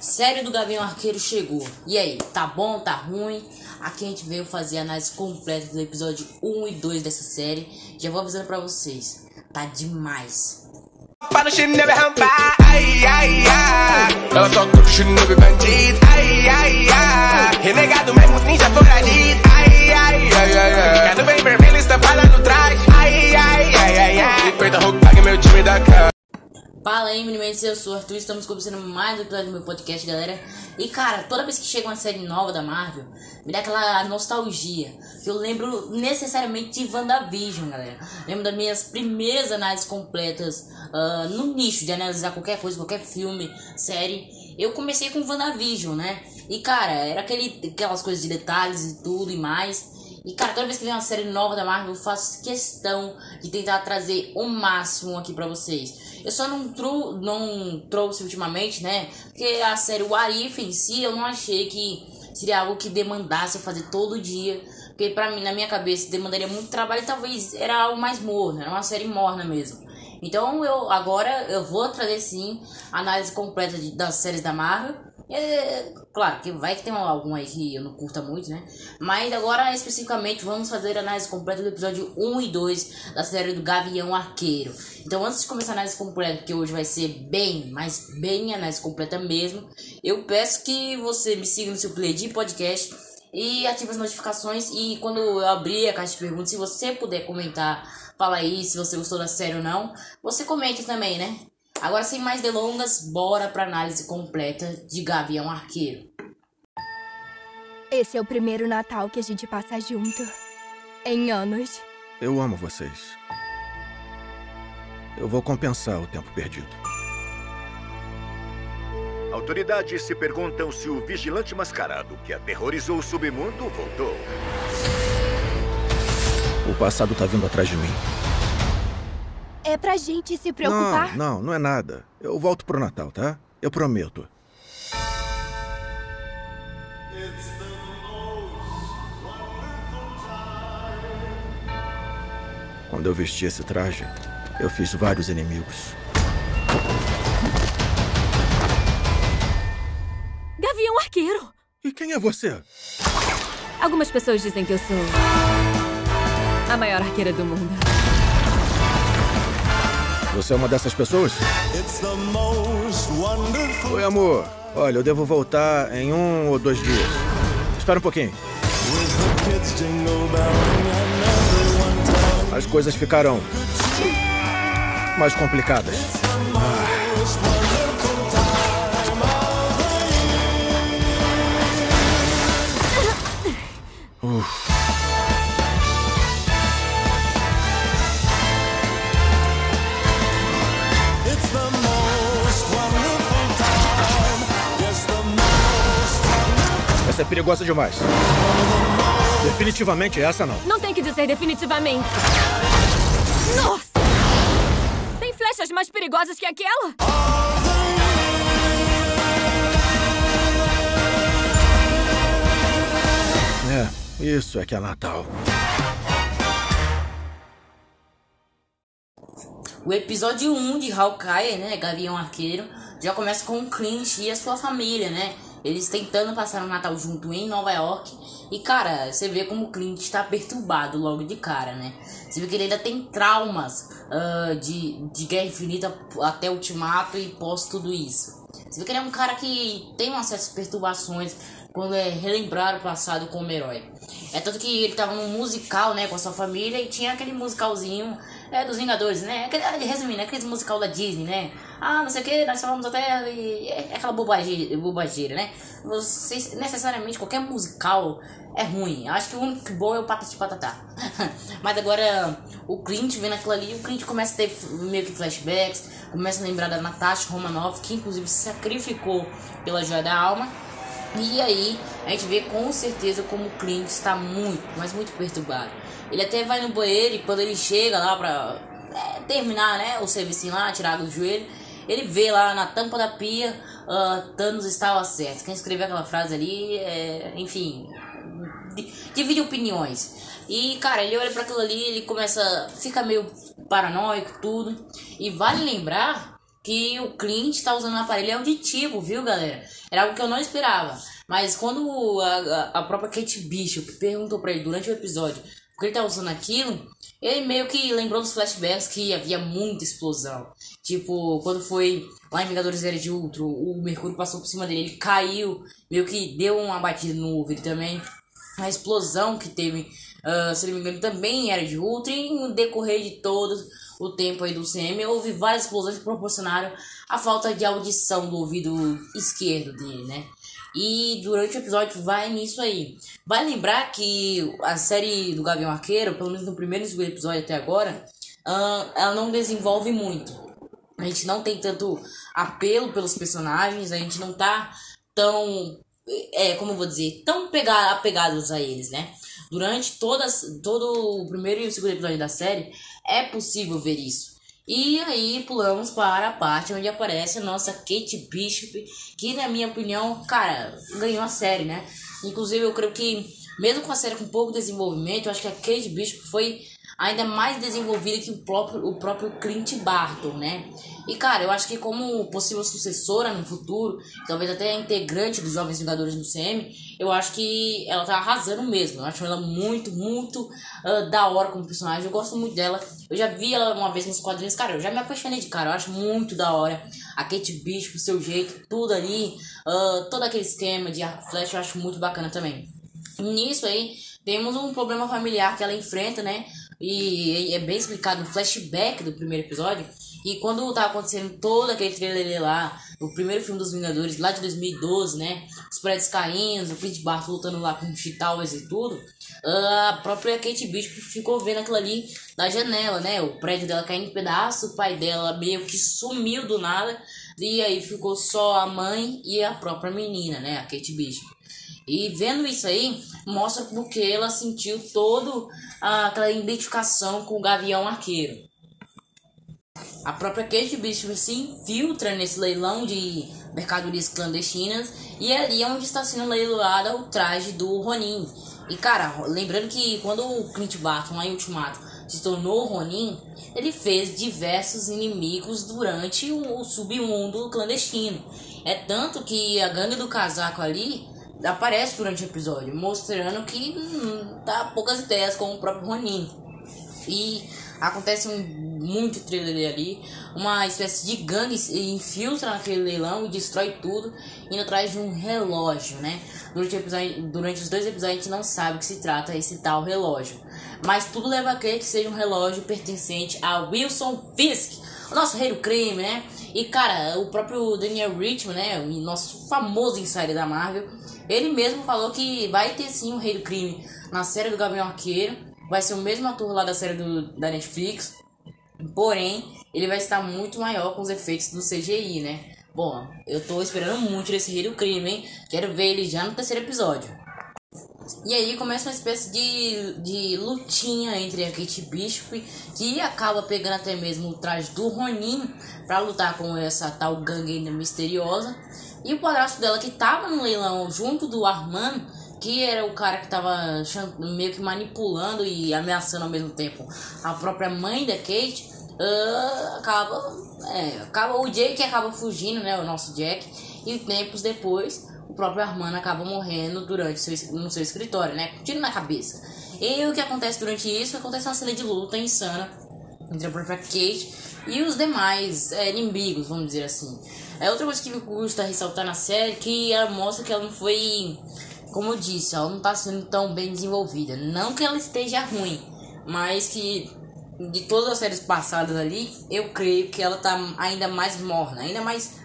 Série do Gavião Arqueiro chegou. E aí, tá bom, tá ruim? Aqui a gente veio fazer a análise completa do episódio 1 e 2 dessa série. Já vou avisando pra vocês, tá demais. Ai, ai, ai. Ai, ai, ai. Renegado mesmo, ai, ai, ai, ai, bem vermelho, no ai, ai, ai, ai, roupa, meu time da casa. Fala aí, meninos, eu sou o Arthur, estamos começando mais um episódio do meu podcast, galera. E cara, toda vez que chega uma série nova da Marvel, me dá aquela nostalgia. Que eu lembro necessariamente de WandaVision, galera. Lembro das minhas primeiras análises completas uh, no nicho de analisar qualquer coisa, qualquer filme, série. Eu comecei com WandaVision, né? E cara, era aquele, aquelas coisas de detalhes e tudo e mais. E cara, toda vez que vem uma série nova da Marvel, eu faço questão de tentar trazer o máximo aqui pra vocês. Eu só não, tru, não trouxe ultimamente, né? Porque a série Warif em si, eu não achei que seria algo que demandasse fazer todo dia. Porque pra mim, na minha cabeça, demandaria muito trabalho e talvez era algo mais morno, era uma série morna mesmo. Então eu agora eu vou trazer sim a análise completa de, das séries da Marvel. É, claro que vai que tem algum aí que eu não curta muito, né? Mas agora especificamente vamos fazer a análise completa do episódio 1 e 2 da série do Gavião Arqueiro. Então antes de começar a análise completa, que hoje vai ser bem, mas bem análise completa mesmo, eu peço que você me siga no seu play de podcast e ative as notificações e quando eu abrir a caixa de perguntas, se você puder comentar, fala aí se você gostou da série ou não, você comente também, né? Agora, sem mais delongas, bora pra análise completa de Gavião Arqueiro. Esse é o primeiro Natal que a gente passa junto. Em anos. Eu amo vocês. Eu vou compensar o tempo perdido. Autoridades se perguntam se o vigilante mascarado que aterrorizou o submundo voltou. O passado tá vindo atrás de mim. É pra gente se preocupar? Não, não, não é nada. Eu volto pro Natal, tá? Eu prometo. Quando eu vesti esse traje, eu fiz vários inimigos. Gavião Arqueiro! E quem é você? Algumas pessoas dizem que eu sou a maior arqueira do mundo. Você é uma dessas pessoas? Oi, amor. Olha, eu devo voltar em um ou dois dias. Espera um pouquinho. As coisas ficaram mais complicadas. Ah. Essa é perigosa demais. Definitivamente essa não. Não tem que dizer definitivamente. Nossa! Tem flechas mais perigosas que aquela? É, isso é que é Natal. O episódio 1 de Hawkeye, né, Gavião Arqueiro, já começa com o Clint e a sua família, né? Eles tentando passar o Natal junto em Nova York. E cara, você vê como o Clint está perturbado logo de cara, né? Você vê que ele ainda tem traumas uh, de, de Guerra Infinita até Ultimato e pós tudo isso. Você vê que ele é um cara que tem uma certas perturbações quando é relembrar o passado como herói. É tanto que ele tava num musical, né, com a sua família e tinha aquele musicalzinho é, dos Vingadores, né? Resumindo, aquele musical da Disney, né? Ah, não sei o que, nós falamos até. E é aquela bobagem, bobageira, né? Você, necessariamente qualquer musical é ruim. Acho que o único bom é o Patati Patatá. Mas agora o Clint vendo aquilo ali, o Clint começa a ter meio que flashbacks, começa a lembrar da Natasha Romanoff, que inclusive se sacrificou pela joia da alma. E aí a gente vê com certeza como o Clint está muito, mas muito perturbado. Ele até vai no banheiro e quando ele chega lá pra é, terminar né, o serviço lá, tirar do joelho, ele vê lá na tampa da pia uh, Thanos estava certo. Quem escreveu aquela frase ali, é, enfim, divide opiniões. E cara, ele olha para aquilo ali, ele começa, fica meio paranoico, tudo. E vale lembrar que o Clint tá usando um aparelho auditivo, viu, galera? Era algo que eu não esperava. Mas quando a, a, própria Kate Bishop perguntou pra ele durante o episódio por que ele tá usando aquilo, ele meio que lembrou dos flashbacks que havia muita explosão. Tipo, quando foi lá em Vingadores Era de Ultron, o Mercúrio passou por cima dele, ele caiu, meio que deu uma batida no ouvido também. A explosão que teve, uh, se não me engano, também era de Ultron. E no decorrer de todo o tempo aí do CM, houve várias explosões que proporcionaram a falta de audição do ouvido esquerdo dele, né? E durante o episódio vai nisso aí. Vai lembrar que a série do Gavião Arqueiro, pelo menos no primeiro e segundo episódio até agora, uh, ela não desenvolve muito. A gente não tem tanto apelo pelos personagens, a gente não tá tão. É, como eu vou dizer, tão pega, apegados a eles, né? Durante todas, todo o primeiro e o segundo episódio da série, é possível ver isso. E aí pulamos para a parte onde aparece a nossa Kate Bishop, que na minha opinião, cara, ganhou a série, né? Inclusive eu creio que, mesmo com a série com pouco desenvolvimento, eu acho que a Kate Bishop foi ainda mais desenvolvida que o próprio, o próprio Clint Barton, né? E cara, eu acho que como possível sucessora no futuro, talvez até integrante dos Jovens Vingadores no CM, eu acho que ela tá arrasando mesmo. Eu acho ela muito, muito uh, da hora como personagem. Eu gosto muito dela. Eu já vi ela uma vez nos quadrinhos, cara, eu já me apaixonei de cara. Eu acho muito da hora. A Kate Bishop, o seu jeito, tudo ali, uh, todo aquele esquema de Flash, eu acho muito bacana também. Nisso aí, temos um problema familiar que ela enfrenta, né? E é bem explicado no flashback do primeiro episódio. E quando tá acontecendo todo aquele trailer lá, o primeiro filme dos Vingadores, lá de 2012, né? Os prédios caindo, o Clint Barton lutando lá com o Chitauers e tudo. A própria Kate Bishop ficou vendo aquilo ali da janela, né? O prédio dela caindo em pedaço, o pai dela meio que sumiu do nada. E aí ficou só a mãe e a própria menina, né? A Kate Bishop. E vendo isso aí, mostra porque ela sentiu todo aquela identificação com o Gavião Arqueiro. A própria Kate Bishop se infiltra nesse leilão de mercadorias clandestinas e é ali onde está sendo leiloada o traje do Ronin. E cara, lembrando que quando o Clint Barton em Ultimato se tornou Ronin, ele fez diversos inimigos durante o submundo clandestino. É tanto que a gangue do casaco ali aparece durante o episódio, mostrando que hum, tá poucas ideias com o próprio Ronin. E acontece um muito trailer ali, uma espécie de gangue infiltra naquele leilão e destrói tudo, indo atrás de um relógio, né? Durante, episódio, durante os dois episódios a gente não sabe o que se trata esse tal relógio. Mas tudo leva a crer que seja um relógio pertencente a Wilson Fisk, o nosso rei do crime, né? E cara, o próprio Daniel Richman, né? O nosso famoso insider da Marvel, ele mesmo falou que vai ter sim o Rei do Crime na série do Gabriel Arqueiro. Vai ser o mesmo ator lá da série do, da Netflix. Porém, ele vai estar muito maior com os efeitos do CGI, né? Bom, eu tô esperando muito desse Rei do Crime, hein? Quero ver ele já no terceiro episódio. E aí começa uma espécie de, de lutinha entre a Kate Bishop, que acaba pegando até mesmo o traje do Ronin para lutar com essa tal gangue misteriosa. E o padrasto dela que tava no leilão junto do Armand, que era o cara que tava meio que manipulando e ameaçando ao mesmo tempo a própria mãe da Kate, uh, acaba, é, acaba o Jake acaba fugindo, né, o nosso Jack, e tempos depois o próprio Armand acaba morrendo durante seu, no seu escritório, né, tiro na cabeça. E o que acontece durante isso? Acontece uma cena de luta insana entre a própria Kate e os demais é, inimigos, vamos dizer assim. É outra coisa que me custa ressaltar na série que ela mostra que ela não foi, como eu disse, ela não tá sendo tão bem desenvolvida. Não que ela esteja ruim, mas que de todas as séries passadas ali, eu creio que ela tá ainda mais morna, ainda mais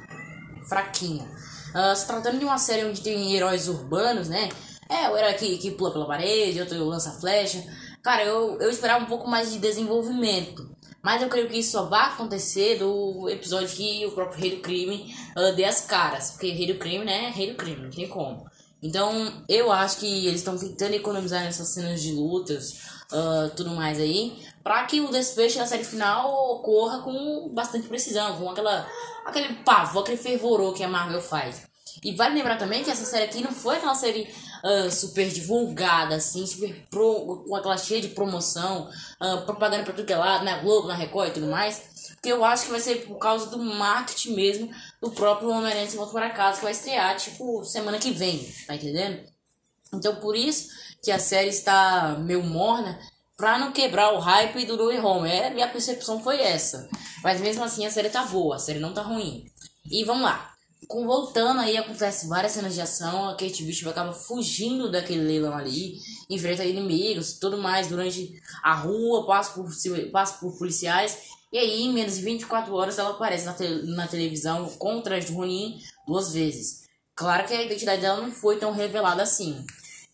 fraquinha. Uh, se tratando de uma série onde tem heróis urbanos, né? É, o herói que, que pula pela parede, outro lança flecha. Cara, eu, eu esperava um pouco mais de desenvolvimento. Mas eu creio que isso só vai acontecer do episódio que o próprio Rei do Crime uh, dê as caras. Porque Rei do Crime, né? Rei do Crime, não tem como. Então, eu acho que eles estão tentando economizar nessas cenas de lutas, uh, tudo mais aí, para que o desfecho da série final ocorra com bastante precisão, com aquela, aquele pavor, aquele fervorou que a Marvel faz. E vale lembrar também que essa série aqui não foi aquela série ah, super divulgada, assim, super pro, com aquela cheia de promoção, ah, propaganda pra tudo que é lado, na Globo, na Record e tudo mais. Porque eu acho que vai ser por causa do marketing mesmo do próprio Homem-Aranha Sem Volta para Casa, que vai estrear, tipo, semana que vem, tá entendendo? Então, por isso que a série está meio morna, pra não quebrar o hype do Way Home. É, minha percepção foi essa. Mas mesmo assim, a série tá boa, a série não tá ruim. E vamos lá. Com, voltando aí, acontece várias cenas de ação, a Kate Bishop acaba fugindo daquele leilão ali, enfrenta inimigos, tudo mais durante a rua, passa por, passa por policiais e aí, em menos de 24 horas, ela aparece na, te na televisão de Ronin duas vezes. Claro que a identidade dela não foi tão revelada assim.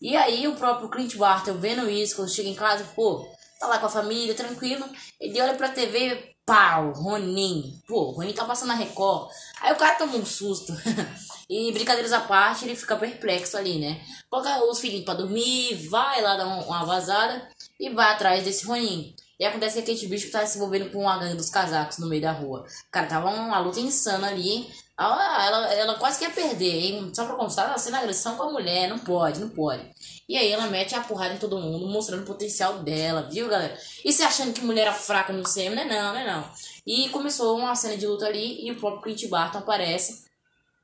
E aí, o próprio Clint Barton, vendo isso, quando chega em casa, pô, tá lá com a família, tranquilo, ele olha pra TV, pau, Ronin. Pô, Ronin tá passando na Record. Aí o cara toma um susto. e brincadeiras à parte, ele fica perplexo ali, né? Coloca os filhinhos pra dormir, vai lá dar uma vazada e vai atrás desse Ronin. E acontece que a Kate Bishop tá se envolvendo com uma gangue dos casacos no meio da rua. Cara, tava uma luta insana ali. Ela, ela, ela quase quer perder, hein? Só pra constar, ela sendo agressão com a mulher. Não pode, não pode. E aí ela mete a porrada em todo mundo, mostrando o potencial dela, viu, galera? E se achando que mulher era fraca no CM, é não, não é não. E começou uma cena de luta ali e o próprio Clint Barton aparece.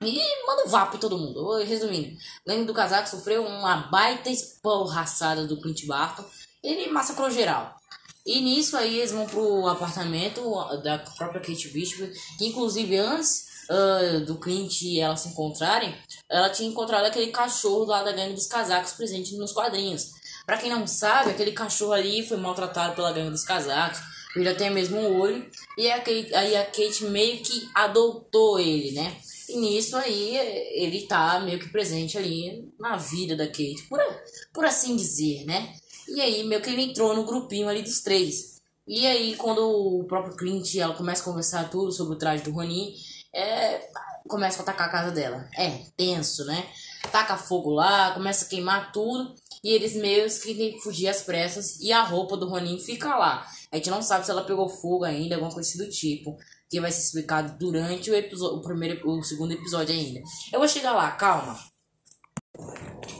E manda um vapo todo mundo. Resumindo, gangue do casaco sofreu uma baita esporraçada do Clint Barton. Ele massacrou geral. E nisso aí eles vão pro apartamento da própria Kate Bishop, que inclusive antes uh, do Clint e ela se encontrarem, ela tinha encontrado aquele cachorro lá da gangue dos casacos presente nos quadrinhos. Para quem não sabe, aquele cachorro ali foi maltratado pela gangue dos casacos, ele tem mesmo um olho, e a Kate, aí a Kate meio que adotou ele, né? E nisso aí ele tá meio que presente ali na vida da Kate, por, por assim dizer, né? E aí, meio que ele entrou no grupinho ali dos três. E aí, quando o próprio Clint ela começa a conversar tudo sobre o traje do Ronin, é, começa a atacar a casa dela. É, tenso, né? Taca fogo lá, começa a queimar tudo. E eles meio que têm que fugir às pressas. E a roupa do Ronin fica lá. A gente não sabe se ela pegou fogo ainda, alguma coisa do tipo. Que vai ser explicado durante o, episódio, o primeiro o segundo episódio ainda. Eu vou chegar lá, calma.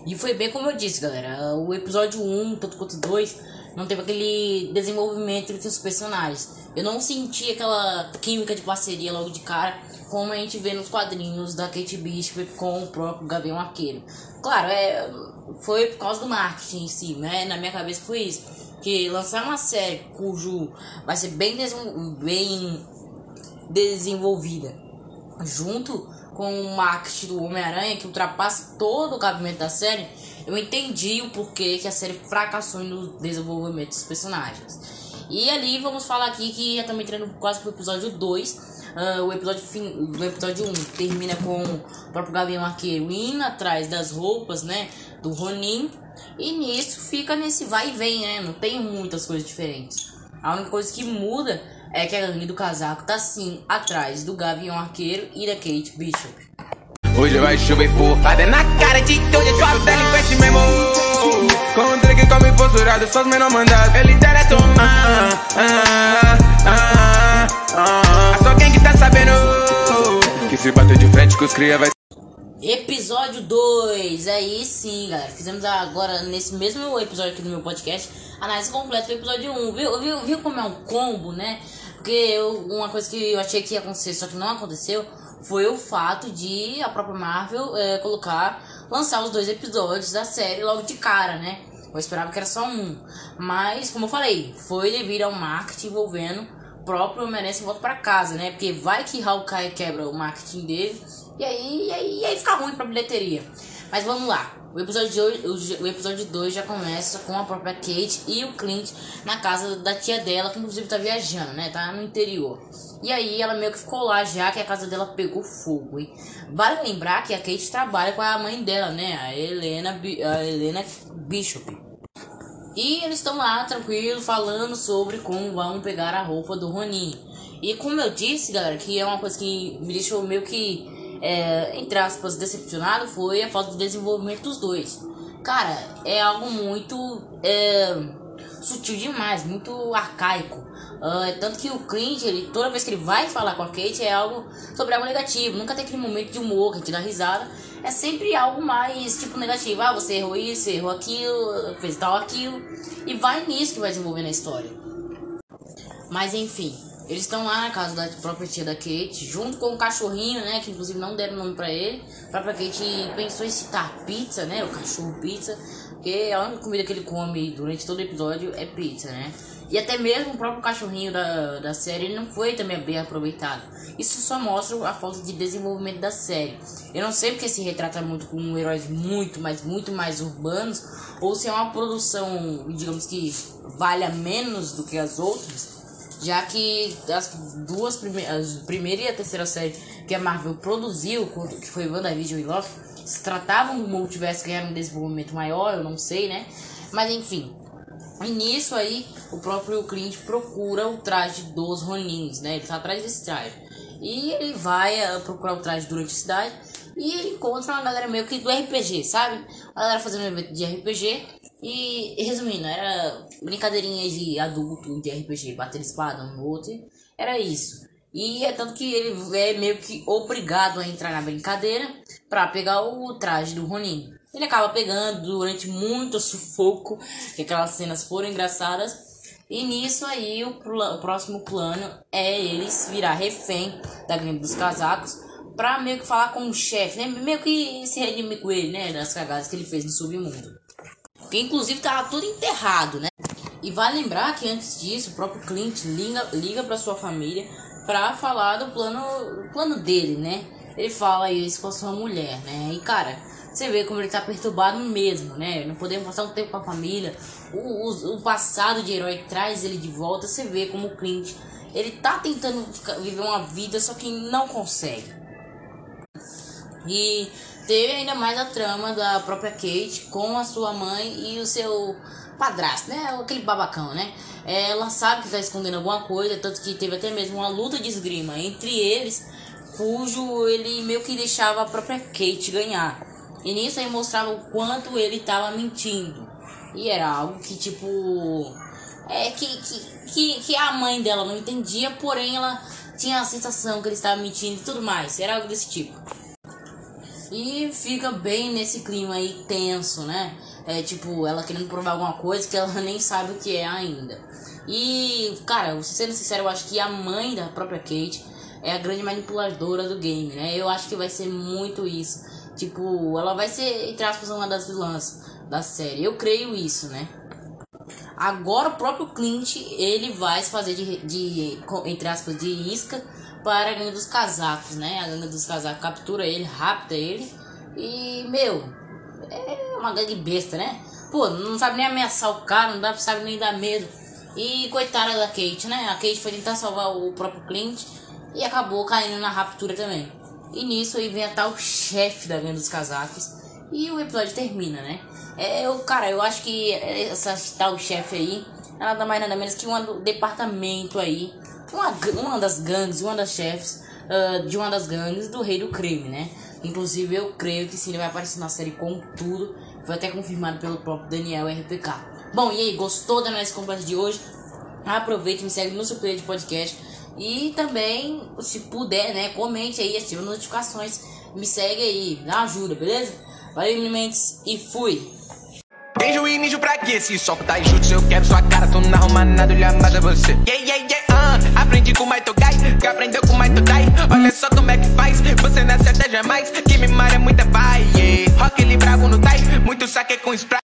E foi bem como eu disse, galera. O episódio 1, tanto quanto 2, não teve aquele desenvolvimento entre os personagens. Eu não senti aquela química de parceria logo de cara, como a gente vê nos quadrinhos da Kate Bishop com o próprio Gavião Arqueiro. Claro, é, foi por causa do marketing em si, né? Na minha cabeça foi isso. Que lançar uma série cujo vai ser bem, bem desenvolvida junto com o marketing do Homem-Aranha que ultrapassa todo o cabimento da série, eu entendi o porquê que a série fracassou no desenvolvimento dos personagens. E ali vamos falar aqui que já estamos entrando quase pro episódio 2. Uh, ah, o episódio fim, do episódio 1 um, termina com o próprio Gavião Arqueiro indo atrás das roupas, né? Do Ronin. E nisso fica nesse vai e vem, né? Não tem muitas coisas diferentes. A única coisa que muda é que a gangue do casaco tá sim atrás do Gavião Arqueiro e da Kate Bishop. Hoje vai chover porrada na cara de todo sua delinquente mesmo. Com o Drake come posturado, só os menor mandados. Ele direto, ah, ah, ah, ah, Só quem que tá sabendo que se bater de frente com os cria vai Episódio 2, aí sim, galera. Fizemos agora, nesse mesmo episódio aqui do meu podcast, análise completa do episódio 1. Viu, viu, viu como é um combo, né? Porque eu, uma coisa que eu achei que ia acontecer, só que não aconteceu, foi o fato de a própria Marvel é, colocar, lançar os dois episódios da série logo de cara, né? Eu esperava que era só um. Mas, como eu falei, foi devido ao marketing envolvendo o próprio Homem-Aranha volta para casa, né? Porque vai que Hawkeye quebra o marketing dele e aí, e aí, e aí fica ruim pra bilheteria. Mas vamos lá. O episódio, de hoje, o episódio 2 já começa com a própria Kate e o Clint na casa da tia dela, que inclusive tá viajando, né? Tá no interior. E aí ela meio que ficou lá já que a casa dela pegou fogo, hein? Vale lembrar que a Kate trabalha com a mãe dela, né? A Helena, a Helena Bishop. E eles estão lá tranquilo falando sobre como vão pegar a roupa do Ronin. E como eu disse, galera, que é uma coisa que me deixou meio que é, entre aspas, decepcionado foi a falta de desenvolvimento dos dois. Cara, é algo muito é, sutil demais, muito arcaico. Uh, tanto que o Clint, ele, toda vez que ele vai falar com a Kate, é algo sobre algo negativo. Nunca tem aquele momento de humor que a gente dá risada. É sempre algo mais, tipo, negativo. Ah, você errou isso, errou aquilo, fez tal aquilo. E vai nisso que vai desenvolvendo a história. Mas enfim, eles estão lá na casa da própria tia da Kate, junto com o cachorrinho, né? Que inclusive não deram nome pra ele. A própria Kate pensou em citar pizza, né? O cachorro pizza. Porque a única comida que ele come durante todo o episódio é pizza, né? E até mesmo o próprio cachorrinho da, da série não foi também bem aproveitado. Isso só mostra a falta de desenvolvimento da série. Eu não sei porque se retrata muito com heróis muito, mas muito mais urbanos, ou se é uma produção, digamos que valha menos do que as outras, já que as duas primeiras, a primeira e a terceira série que a Marvel produziu, que foi WandaVision e Loki, se tratavam do multiverso que era um desenvolvimento maior, eu não sei, né? Mas enfim, e nisso aí, o próprio Clint procura o traje dos Ronins, né? Ele tá atrás desse traje. E ele vai uh, procurar o traje durante a cidade e ele encontra uma galera meio que do RPG, sabe? A galera fazendo um evento de RPG. E, resumindo, era brincadeirinha de adulto de RPG, bater espada um no outro. Era isso. E é tanto que ele é meio que obrigado a entrar na brincadeira para pegar o traje do Ronin. Ele acaba pegando durante muito sufoco, que aquelas cenas foram engraçadas. E nisso aí o, o próximo plano é eles virar refém da gangue dos casacos pra meio que falar com o chefe, né? Meio que se redimir com ele, né? Das cagadas que ele fez no submundo. Que inclusive tava tudo enterrado, né? E vale lembrar que antes disso, o próprio Clint liga, liga pra sua família pra falar do plano, plano dele, né? Ele fala isso com a sua mulher, né? E cara, você vê como ele tá perturbado mesmo, né? Não podemos passar um tempo com a família. O, o, o passado de herói traz ele de volta. Você vê como o Clint ele tá tentando viver uma vida, só que não consegue. E teve ainda mais a trama da própria Kate com a sua mãe e o seu padrasto, né? Aquele babacão, né? Ela sabe que tá escondendo alguma coisa, tanto que teve até mesmo uma luta de esgrima entre eles, cujo ele meio que deixava a própria Kate ganhar. E nisso aí mostrava o quanto ele tava mentindo. E era algo que, tipo. É que, que, que, que a mãe dela não entendia, porém ela tinha a sensação que ele estava mentindo e tudo mais. Era algo desse tipo. E fica bem nesse clima aí tenso, né? É tipo, ela querendo provar alguma coisa que ela nem sabe o que é ainda. E, cara, sendo sincero, eu acho que a mãe da própria Kate é a grande manipuladora do game, né? Eu acho que vai ser muito isso. Tipo, ela vai ser, entre aspas, uma das vilãs da série. Eu creio isso, né? Agora o próprio Clint, ele vai se fazer de, de entre aspas, de isca para a gangue dos casacos, né? A gangue dos casacos captura ele, rapta ele. E, meu, é uma gangue besta, né? Pô, não sabe nem ameaçar o cara, não dá, sabe nem dar medo. E coitada da Kate, né? A Kate foi tentar salvar o próprio Clint e acabou caindo na raptura também. E nisso aí vem a tal chefe da gangue dos casacos. E o episódio termina, né? É, eu, cara, eu acho que essa tal chefe aí, ela nada mais nada menos que um departamento aí. Uma, uma das gangues, uma das chefes uh, de uma das gangues do Rei do Crime, né? Inclusive eu creio que sim, ele vai aparecer na série com tudo. Foi até confirmado pelo próprio Daniel RPK. Bom, e aí, gostou da nossa conversa de hoje? Aproveite me segue no seu player de podcast e também, se puder, né, comente aí, ative as notificações, me segue aí, dá ajuda, beleza? Valeu, Mentes, e fui! Tem ninja pra quê? Se só tá junto, eu quero sua cara, tu não arruma nada, olha mais a você. Yeah, yeah, yeah, aprendi com o Maito que aprendeu com o Maito Dai. Olha só como é que faz, você não acerta jamais, que me mara é muita vai, yeah. Rock ele bravo no tai, muito saque com spray.